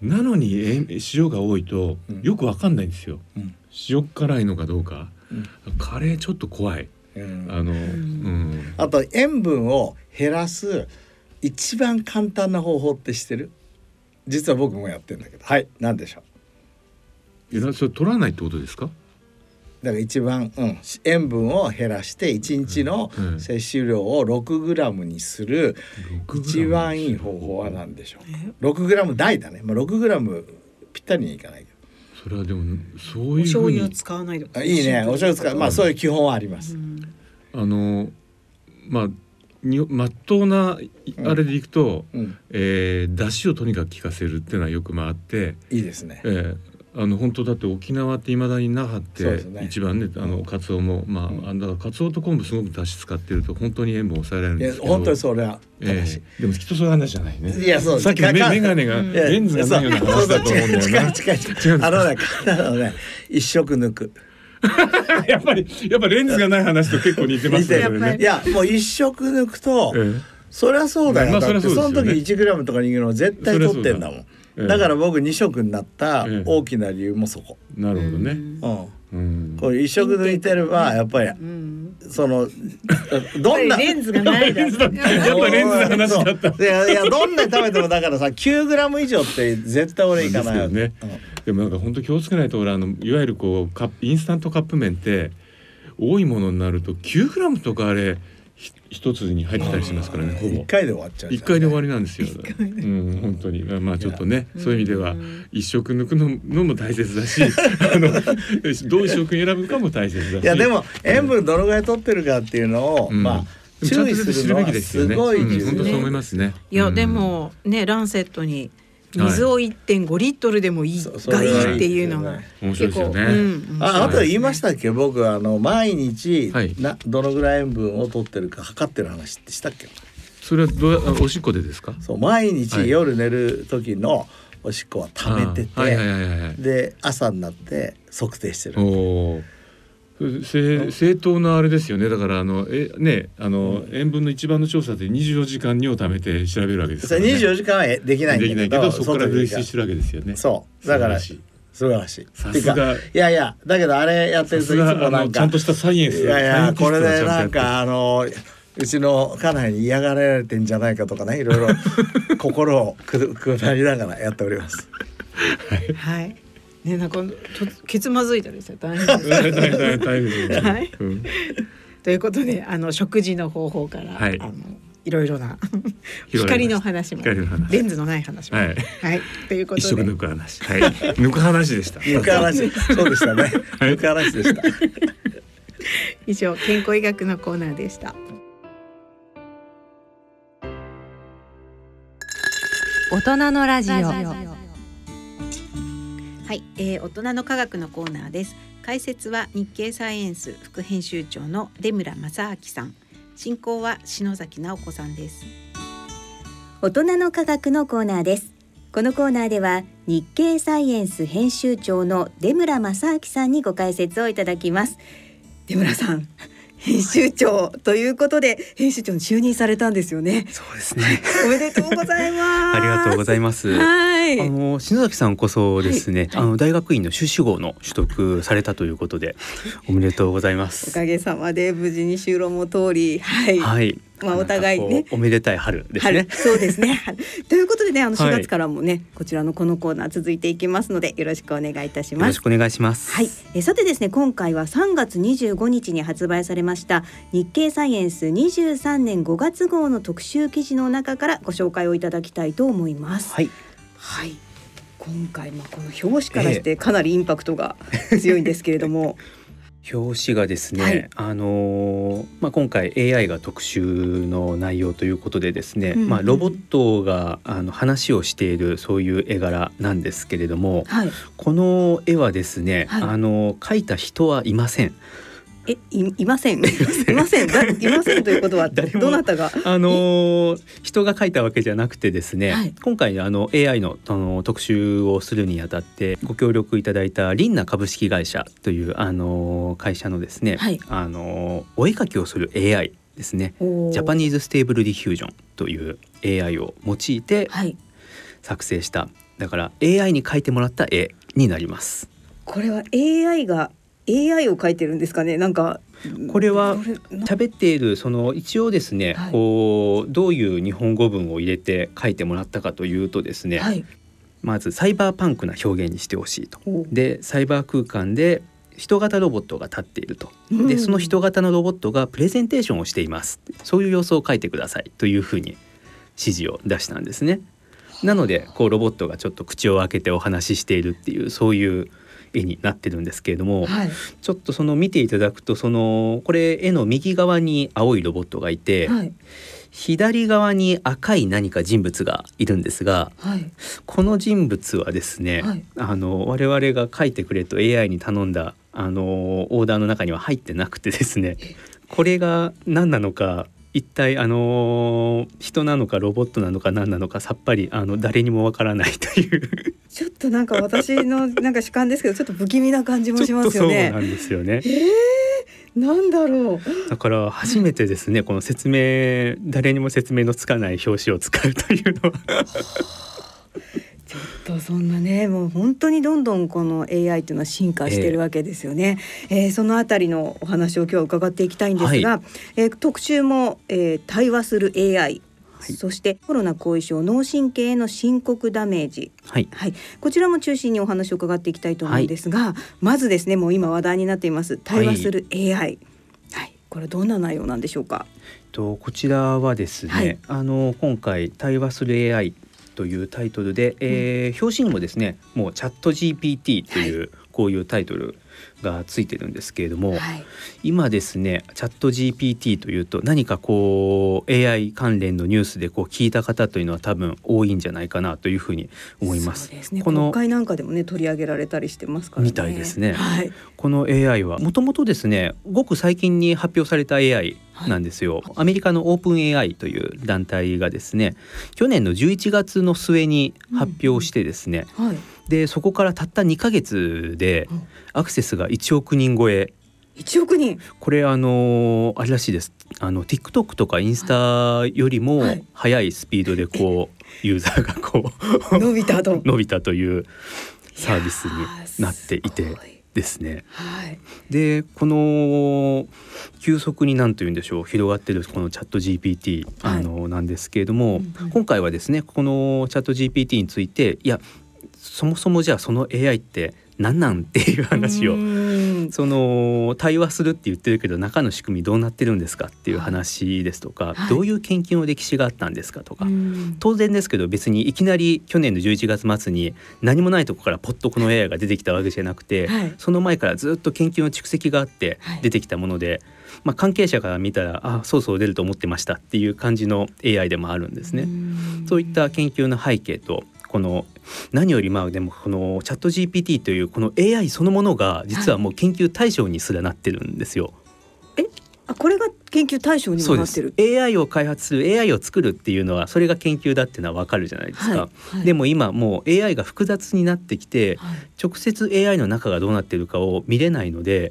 なのに塩塩が多いとうん。よくわかんないんですよ。うん。塩辛いのかどうか、うん。カレーちょっと怖い。うん。あの、うん、あと塩分を減らす一番簡単な方法って知ってる？実は僕もやってんだけど。はい何でしょう？いやそれ取らないってことですか？だから一番、うん、塩分を減らして1日のうん摂取量を6グラムにする6一番いい方法は何でしょう？6グラム。台だね、まあ、6グラムぴったりにいかないけそれはでもそうおいうふうに醤油を使わないでいいね。お醤油使う。まあそういう基本はあります、あのまあにまっとうないあれでいくと、うん、えー、出汁をとにかく効かせるっていうのはよくまああって、いいですね。えーあの本当だって沖縄っていまだに那覇って一番ねあのカツオもまあ、うん。あだからカツオと昆布すごく出汁使ってると本当に塩分を抑えられるんですけど本当にそれはえーでもきっとそういう話じゃないね。いやそうさっきのメガネがレンズがないような話だと思うんだよな。違う違う違う違うあのね 一食抜く やっぱりやっぱレンズがない話と結構似てますよ似てね。いやもう一食抜くと、えーそりゃそうだよ、まあだってその時1グラムとか2グラム絶対取ってんだもん、ええ。だから僕2食になったええ。大きな理由もそこ、なるほどね、うん。うん。これ一食抜いてればやっぱりうん。そのどんなレンズがないだやっぱレンズの話だった。いやいやどんなに食べてもだからさ9グラム以上って絶対俺いかないよですよねでもなんか本当気をつけないと俺あのいわゆるこうカップインスタントカップ麺って多いものになると9グラムとかあれひ一つに入ってたりしますからねほぼ。1回で終わっちゃうじゃん一回で終わりなんですよ。うん本当に。まあちょっとねそういう意味では一食抜くののも大切だし あのどういう食選ぶかも大切だし。いやでも塩分どのぐらい取ってるかっていうのを、うん。まあ注意するべきですよすね。ごい重要うん本当そう思いますね。いや、うん。でもねランセットに水を1.5リットルでもいいがいいいっていうのが結構、ね。うん、ああと言いましたっけ？僕あの毎日、はい。などのぐらい塩分を取ってるか測ってる話ってしたっけ？それはどうやあおしっこでですか？そう毎日はい。夜寝る時のおしっこは溜めてて、あはいはいはいはいはい。で朝になって測定してる。おお。正正当なあれですよね。だからあのえねあの、塩分の一番の調査で24時間尿を貯めて調べるわけですから、ね、24時間はできないんだけどできないけどそこから外で類推してるわけですよね。そう。だから素素晴らしい。さすが。いやいやだけどあれやってるといつもなんかちゃんとしたサイエンスいやいやこれでなんかあのうちの家内に嫌がられてんじゃないかとかねいろいろ心をくくだりながらやっております。はい。ね、なんか、と、けつまずいたりしたら大変です。大変大変大変ですはい。うん。ということで、あの食事の方法から、はい。あの。いろいろな 光の話も光の話。レンズのない話も。はい。はい。ということ一色で抜く話。はい。抜く話でした。抜く話。そうでしたね。抜く話でした。以上健康医学のコーナーでした。大人のラジオはい、えー、大人の科学のコーナーです。解説は日経サイエンス副編集長の出村正明さん。進行は篠崎直子さんです。大人の科学のコーナーです。このコーナーでは日経サイエンス編集長の出村正明さんにご解説をいただきます。出村さん。編集長ということで編集長に就任されたんですよねそうですね。おめでとうございますありがとうございます。はいあの篠崎さんこそですね、はいあの大学院の修士号の取得されたということでおめでとうございまおす。かげさまで無事に就労も通りはい、はい。まあお互いねおめでたい春です春ね。そうですね。春ということでね、あの4はい月からもね、こちらのこのコーナー続いていきますので、よろしくお願いいたしますよろし。くお願いします。はい、えさてですね、今回は3月25日に発売されました日経サイエンス23年5月号の特集記事の中からご紹介をいただきたいと思います。はい。はい。今回まあこの表紙からしてかなりインパクトが強いんですけれども、表紙がですね、はいあのーまあ今回 AI が特集の内容ということでですね、うんうんまあロボットがあの話をしているそういう絵柄なんですけれども、はい。この絵はですね、はいあの描いた人はいません。え、いいません。いません。だいませんということは どなたが？あのー人が書いたわけじゃなくてですね、はい今回あの AI のあの特集をするにあたってご協力いただいた rinna 株式会社というあのー会社のですね、はいあのーお絵描きをする AI ですね Japanese Stable Diffュージョンという AI を用いてはい。作成しただから AI に描いてもらった絵になります。これは AI が AI を描いてるんですかね？なんかこれは喋っているその一応ですね、はいこうどういう日本語文を入れて書いてもらったかというとですね、はい。まずサイバーパンクな表現にしてほしいと。おでサイバー空間で人型ロボットが立っていると。うんでその人型のロボットがプレゼンテーションをしています。そういう様子を書いてくださいというふうに指示を出したんですね。なのでこうロボットがちょっと口を開けてお話ししているっていうそういう絵になってるんですけれども、はい。ちょっとその見ていただくとそのこれ絵の右側に青いロボットがいて、はい。左側に赤い何か人物がいるんですがはい。この人物はですね、はいあの我々が書いてくれと AI に頼んだあのオーダーの中には入ってなくてですねこれが何なのか一体あの人なのかロボットなのか何なのかさっぱりあの誰にもわからないというちょっとなんか私のなんか主観ですけど、ちょっと不気味な感じもしまちょっとすよねそうな。んですよね。ええなんだろう。だから初めてですねこの説明誰にも説明のつかない表紙を使うというのはとそんなねもう本当にどんどんこの AI というのは進化してるわけですよね、えーそのあたりのお話を今日は伺っていきたいんですが、えー特集も、えー対話する AI そしてコロナ後遺症脳神経への深刻ダメージ。はい。はい、こちらも中心にお話を伺っていきたいと思うんですが、まずですねもう今話題になっています対話する AI、はい。これどんな内容なんでしょうか？とこちらはですね、はい。あの今回対話する AI というタイトルで、えー表紙にもですねもうチャット GPT という、こういうタイトルがついてるんですけれども、はい。今ですねチャット GPT というと何かこう AI 関連のニュースでこう聞いた方というのは多分多いんじゃないかなというふうに思います。そうですね。この国会なんかでもね取り上げられたりしてますからね。みたいですね。はい。この AI はもともとですねごく最近に発表された AI なんですよ、アメリカのオープン AI という団体がですね去年の11月の末に発表してですね、はいでそこからたった2ヶ月でうん。アクセスが1億人超え。1億人。これあのあれらしいです。あの TikTok とかインスタよりもはい。速いスピードでこうユーザーがこう伸びたと。伸びたというサービスになっていてですね。はい。でこの急速に何と言うんでしょう広がってるこのチャット GPT、はい。あのなんですけれども、うんうん。今回はですねこのチャット GPT についていやそもそもじゃあその AI って何なんっていう話をその対話するって言ってるけど中の仕組みどうなってるんですかっていう話ですとか、はい、どういう研究の歴史があったんですかとか、当然ですけど別にいきなり去年の11月末に何もないとこからポッとこの AI が出てきたわけじゃなくて、はい、その前からずっと研究の蓄積があって出てきたもので、はい、まあ、関係者から見たらあそうそう出ると思ってましたっていう感じの AI でもあるんですね。そういった研究の背景とこの何よりまあでもこのチャット GPT というこの AI そのものが実はもう研究対象にすらなってるんですよ。はい、え？あこれが研究対象にもなってる。AI を開発する AI を作るっていうのはそれが研究だっていうのはわかるじゃないですか、はい。はい、でも今もう AI が複雑になってきて、はい、直接 AI の中がどうなってるかを見れないので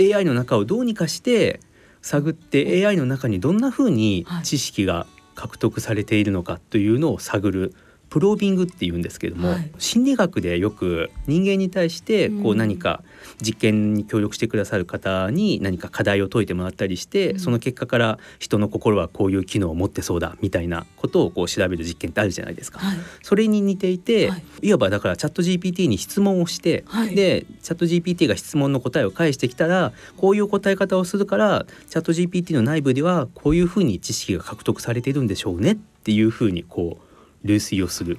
AI の中をどうにかして探って AI の中にどんなふうに知識が獲得されているのかというのを探るプロービングっていうんですけれども、はい、心理学でよく人間に対してこう何か実験に協力してくださる方に何か課題を解いてもらったりして、うん、その結果から人の心はこういう機能を持ってそうだみたいなことをこう調べる実験ってあるじゃないですか。はい、それに似ていて、はい、いわばだからチャット GPT に質問をして、でチャット GPT が質問の答えを返してきたらこういう答え方をするからチャット GPT の内部ではこういうふうに知識が獲得されているんでしょうねっていうふうにこう類推をする。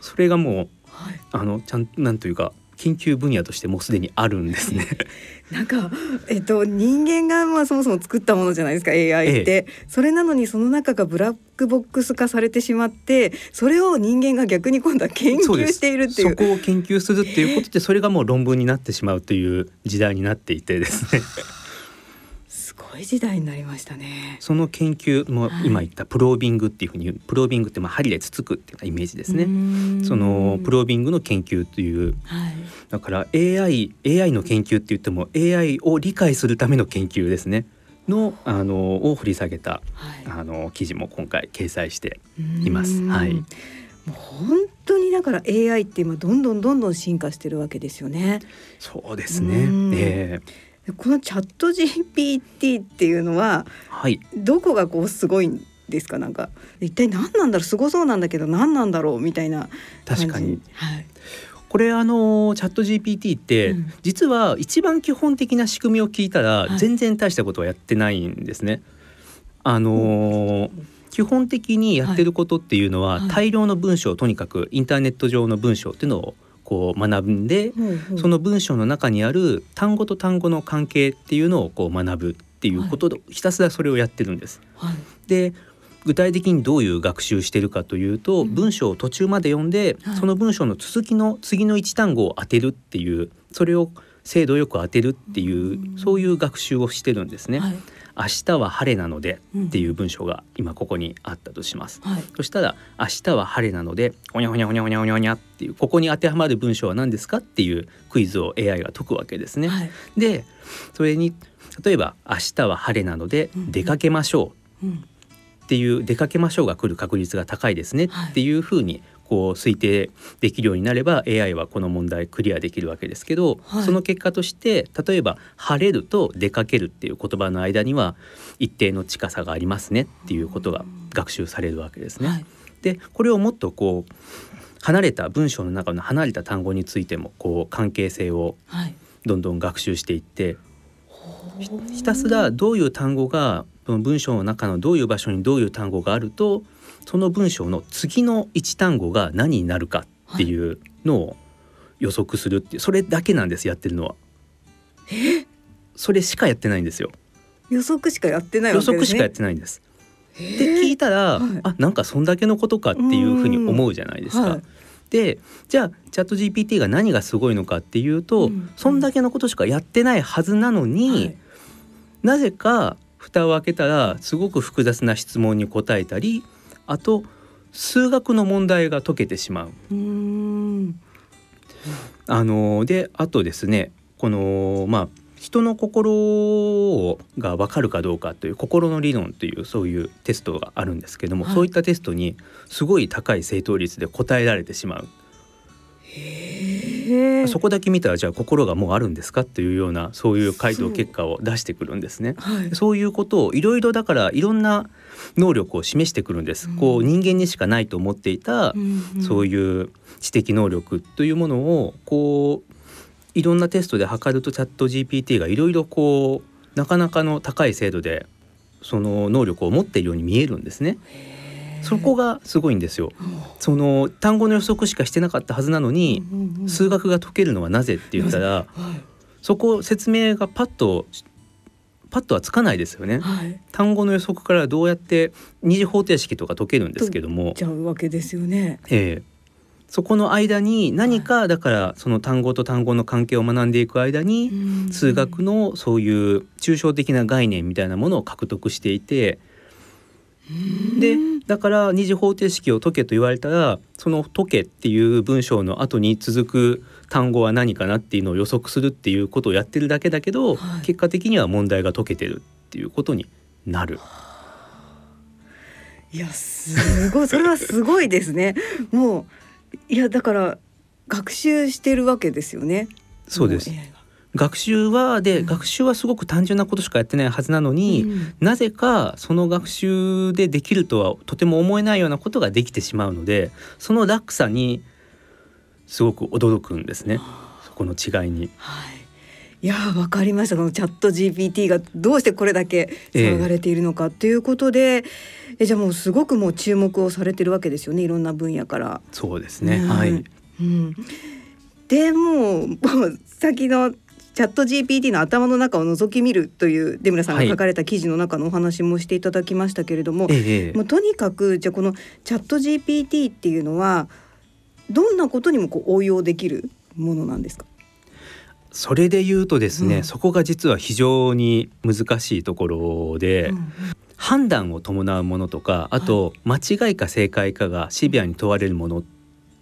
それがもう、はい、あのちゃんなんというか研究分野としてもうすでにあるんですね。なんか、えっと、人間がまあそもそも作ったものじゃないですか AI って、ええ、それなのにその中がブラックボックス化されてしまってそれを人間が逆に今度は研究しているっていう。そこを研究するっていうことでそれがもう論文になってしまうという時代になっていてですねごい時代になりましたね。その研究も今言ったプロービングっていうふうに、はい、プロービングってまあ針でつつくっていうイメージですね。そのプロービングの研究という、はい、だから AI AI の研究って言っても AI を理解するための研究ですね。のあのを掘り下げた、はい、あの記事も今回掲載しています。はい。もう本当にだから AI って今どんどんどんどん進化してるわけですよね。そうですね。えーこのチャット GPT っていうのは、はい、どこがこうすごいんですか？なんか一体何なんだろう？すごそうなんだけど何なんだろう？みたいな確かに、はい、これあのチャット GPT って、うん、実は一番基本的な仕組みを聞いたら、全然大したことはやってないんですね。あのー基本的にやってることっていうのは、はい、大量の文章をとにかくインターネット上の文章っていうのをこう学んで、うんうん、その文章の中にある単語と単語の関係っていうのをこう学ぶっていうことで、はい、ひたすらそれをやってるんです。はい、で具体的にどういう学習してるかというと、うん、文章を途中まで読んで、はい、その文章の続きの次の一単語を当てるっていうそれを精度よく当てるっていう、うん、そういう学習をしてるんですね。はい明日は晴れなのでっていう文章が今ここにあったとします、うんはい、そしたら明日は晴れなのでほにゃほにゃほにゃほにゃほにゃほにゃっていうここに当てはまる文章は何ですかっていうクイズを AI が解くわけですね、はい、でそれに例えば明日は晴れなので出かけましょう。っていう出かけましょうが来る確率が高いですね。っていうふうにこう推定できるようになれば AI はこの問題クリアできるわけですけど、はい、その結果として例えば「晴れる」と「出かける」っていう言葉の間には一定の近さがありますねっていうことが学習されるわけですね。はい、でこれをもっとこう離れた文章の中の離れた単語についてもこう関係性をどんどん学習していって、はい、ひたすらどういう単語が文章の中のどういう場所にどういう単語があるとその文章の次の一単語が何になるかっていうのを予測するっていうそれだけなんですやってるのは。え？それしかやってないんですよ。予測しかやってない、ね、予測しかやってないんです。で聞いたら、はい、あなんかそんだけのことかっていうふうに思うじゃないですか。はい、でじゃあチャット GPT が何がすごいのかっていうと、うん、そんだけのことしかやってないはずなのに、はい、なぜか蓋を開けたらすごく複雑な質問に答えたりあと数学の問題が解けてしまう。うあのであとですねこのまあ人の心が分かるかどうかという心の理論というそういうテストがあるんですけども、はい、そういったテストにすごい高い正答率で答えられてしまう。そこだけ見たらじゃあ心がもうあるんですか？っていうようなそういう回答結果を出してくるんですね。はいそういうことをいろいろだからいろんな能力を示してくるんです。こう人間にしかないと思っていた、そういう知的能力というものをこういろんなテストで測るとチャット GPT がいろいろこうなかなかの高い精度でその能力を持っているように見えるんですね。そこがすごいんですよ。その単語の予測しかしてなかったはずなのに、数学が解けるのはなぜって言ったら、そこ説明がパッとパッとはつかないですよね。はい。単語の予測からどうやって二次方程式とか解けるんですけども、ちゃうわけですよね。ええ。そこの間に何かだからその単語と単語の関係を学んでいく間に数学のそういう抽象的な概念みたいなものを獲得していてでだから二次方程式を解けと言われたらその解けっていう文章の後に続く単語は何かなっていうのを予測するっていうことをやってるだけだけど、結果的には問題が解けてるっていうことになる。いやすごい。それはすごいですね。もういやだから学習してるわけですよね。そうです。学習はで、学習はすごく単純なことしかやってないはずなのに、なぜかその学習でできるとはとても思えないようなことができてしまうのでその落差にすごく驚くんですね。そこの違いに。い。やわかりました。このチャット GPT がどうしてこれだけ騒がれているのか。ということで、えじゃあもうすごくもう注目をされてるわけですよね。いろんな分野から。そうですね、うんはい。うん、でもう 先のチャット GPT の頭の中を覗き見るという出村さんが書かれた記事の中のお話もしていただきましたけれども、ええもうとにかくじゃあこのチャット GPT っていうのはどんなことにもこう応用できるものなんですか？それで言うとですね、そこが実は非常に難しいところで、判断を伴うものとかあと間違いか正解かがシビアに問われるもの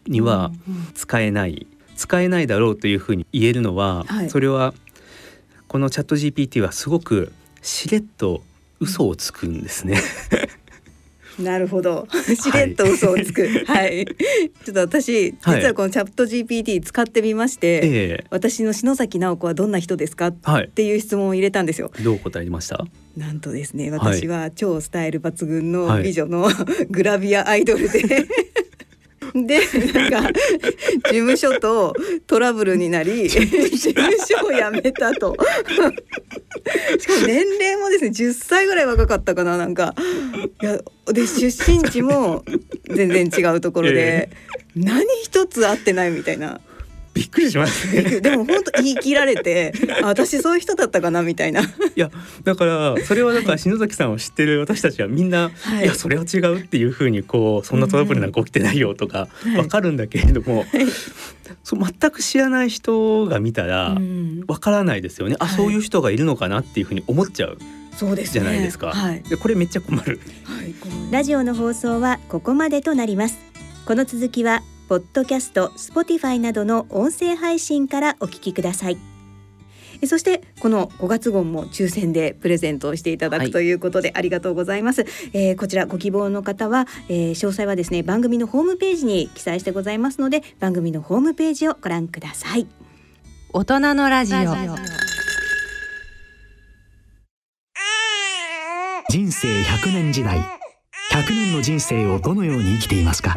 には使えない、使えないだろうというふうに言えるのは、はいそれはこのチャット GPT はすごくしれっと嘘をつくんですね。なるほど。しれっと嘘をつく。はい。ちょっと私、はい実はこのチャット GPT 使ってみまして、え私の篠崎直子はどんな人ですか？っはいていう質問を入れたんですよ。どう答えました？なんとですね、はい私は超スタイル抜群のはい美女の、グラビアアイドルで。でなんか事務所とトラブルになり 事務所を辞めたと。しかも年齢もですね10歳ぐらい若かったかななんか。いやで出身地も全然違うところで、何一つ合ってないみたいなびっくりしますね。でも本当言い切られてあ私そういう人だったかなみたいな。いやだからそれはだから篠崎さんを知ってる私たちはみんな、はい。い、やそれは違うっていうふうにこうそんなトラブルなんか起きてないよとかはい。わかるんだけれども、そう全く知らない人が見たらわからないですよね、あそういう人がいるのかなっていうふうに思っちゃうそうですね。じゃないですか。はい。でこれめっちゃ困る。ラジオの放送はここまでとなります。この続きはポッドキャスト、Spotify などの音声配信からお聞きください。えそしてこの5月号も抽選でプレゼントをしていただくということで、ありがとうございます、えーこちらご希望の方は、えー詳細はですね番組のホームページに記載してございますので番組のホームページをご覧ください。大人のラジオ。人生100年時代。100年の人生をどのように生きていますか？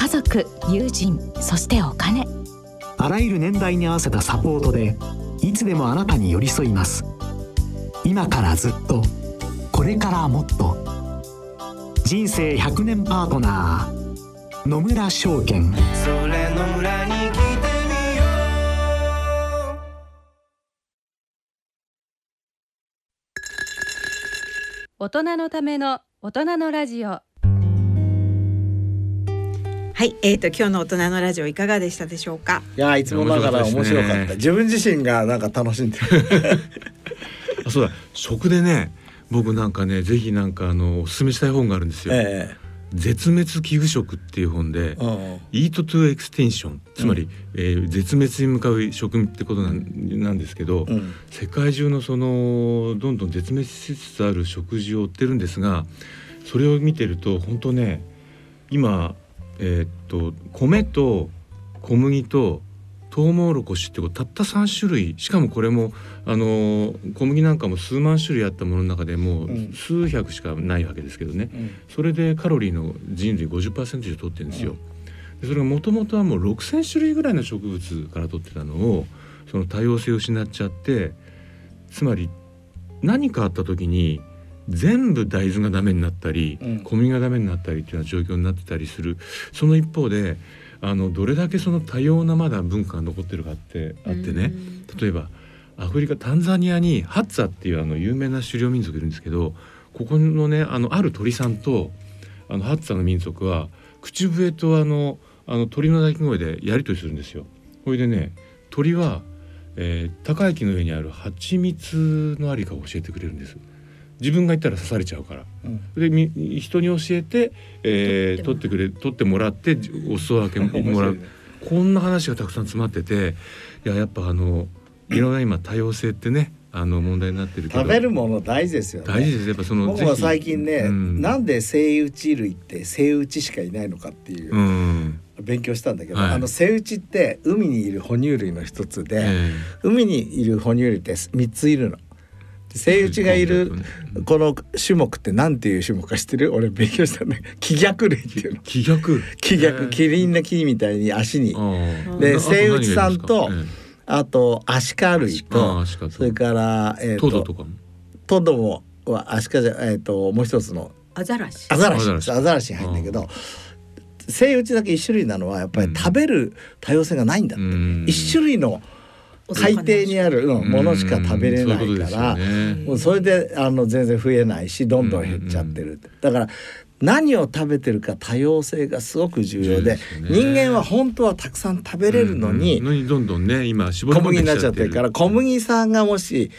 家族友人そしてお金。あらゆる年代に合わせたサポートでいつでもあなたに寄り添います。今からずっとこれからもっと。人生100年パートナー野村証券。それの村に来てみよ大人のための大人のラジオははい、えっ、と今日の大人のラジオいかがでしたでしょうか？いやいつもながら面白かったった。ね自分自身がなんか楽しんでる。あそうだ。食でね僕なんかねぜひなんかあのおすすめしたい本があるんですよ。え絶滅危惧食っていう本で、えうん。イートトゥエクステンション。つまり、えー絶滅に向かう食ってことなんなんですけど、うん。世界中のそのどんどん絶滅しつつある食事を追ってるんですがそれを見てると本当ね今えーっと米と小麦とトウモロコシってたった3種類しかもこれもあのー小麦なんかも数万種類あったものの中でもうん。う数百しかないわけですけどね、うん。それでカロリーの人類50%以上取ってるんですよ。でそれがもともとはもう6,000種類ぐらいの植物から取ってたのをその多様性を失っちゃってつまり何かあった時に全部大豆がダメになったり、うん小麦がダメになったりっていうような状況になってたりするその一方であのどれだけその多様なまだ文化が残ってるかってあってね例えばアフリカタンザニアにハッツァっていうあの有名な狩猟民族いるんですけどここのねあのある鳥さんとあのハッツァの民族は口笛とあのあの鳥の鳴き声でやり取りするんですよ。これでね鳥は、えー高い木の上にある蜂蜜のありかを教えてくれるんです。自分が言ったら刺されちゃうから。うんでみ人に教えて、えー取ってくれ取ってもらってお裾分け もらう、こんな話がたくさん詰まってていややっぱあのいろんな今多様性ってねあの問題になってるけど食べるもの大事ですよね大事ですやっぱその僕は最近ね、うんなんでセイウチ類ってセイウチしかいないのかっていう、うん勉強したんだけど、はいあのセイウチって海にいる哺乳類の一つで、え海にいる哺乳類って3ついるの。でセイウチがいるこの種目ってなんていう種目か知ってる？俺勉強したね気逆類っていうの。気逆？気逆。キリンの木みたいに足に。でセイウチさんあとあとアシカ類あとそれからえートドとかも？トドもはアシカじゃえっ、ともう一つの。アザラシ。アザラシ。アザラシ。入るんだけどセイウチだけ一種類なのはやっぱり食べる多様性がないんだって、うん。一種類の海底にある、うんものしか食べれないからそれであの全然増えないしどんどん減っちゃってる、だから何を食べてるか多様性がすごく重要でね。人間は本当はたくさん食べれるのに、うんうん。どんどんね今小麦になっきちゃってるから小麦さんがもし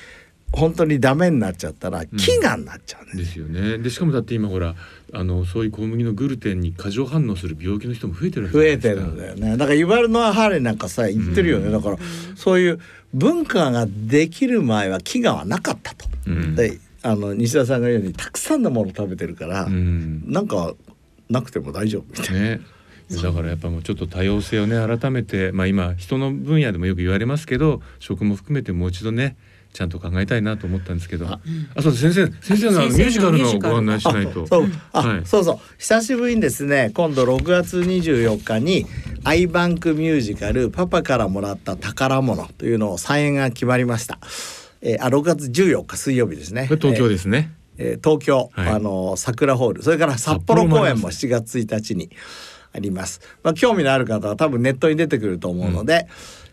本当にダメになっちゃったら飢餓になっちゃうね、ですよね。でしかもだって今ほらあのそういう小麦のグルテンに過剰反応する病気の人も増えてる増えてるんだよね。だからユバルノア・ハーレンなんかさ言ってるよね、だからそういう文化ができる前は飢餓はなかったと。うん。であの西田さんが言うようにたくさんのもの食べてるから、うん。なんかなくても大丈夫みたいな。ね。だからやっぱもうちょっと多様性をね改めてまあ今人の分野でもよく言われますけど食も含めてもう一度ねちゃんと考えたいなと思ったんですけど。あそうだ先生先生のミュージカルのご案内しないと。そう。あ、はい。そうそう。久しぶりにですね今度6月24日にアイバンクミュージカル「パパからもらった宝物」というのを再演が決まりました。えー、あ6月14日水曜日ですね。東京ですね、えー東京、はい。あの桜ホール。それから札幌公演も7月1日にあります。まあ、興味のある方は多分ネットに出てくると思うので、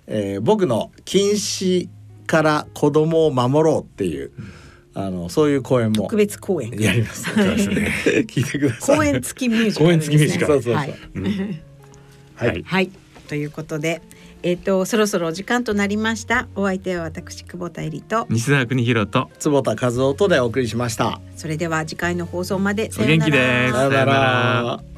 えー僕の禁止から子供を守ろうっていう、あのそういう公演も特別公演。やります。聞いてください。公演付きミュージカル公演付きミュージカルそうそうそう。はい。はい。はい。ということで、えっ、とそろそろお時間となりました。お相手は私久保田恵里と。西澤邦弘と坪田和夫とでお送りしました。それでは次回の放送までお元気ですさよなら。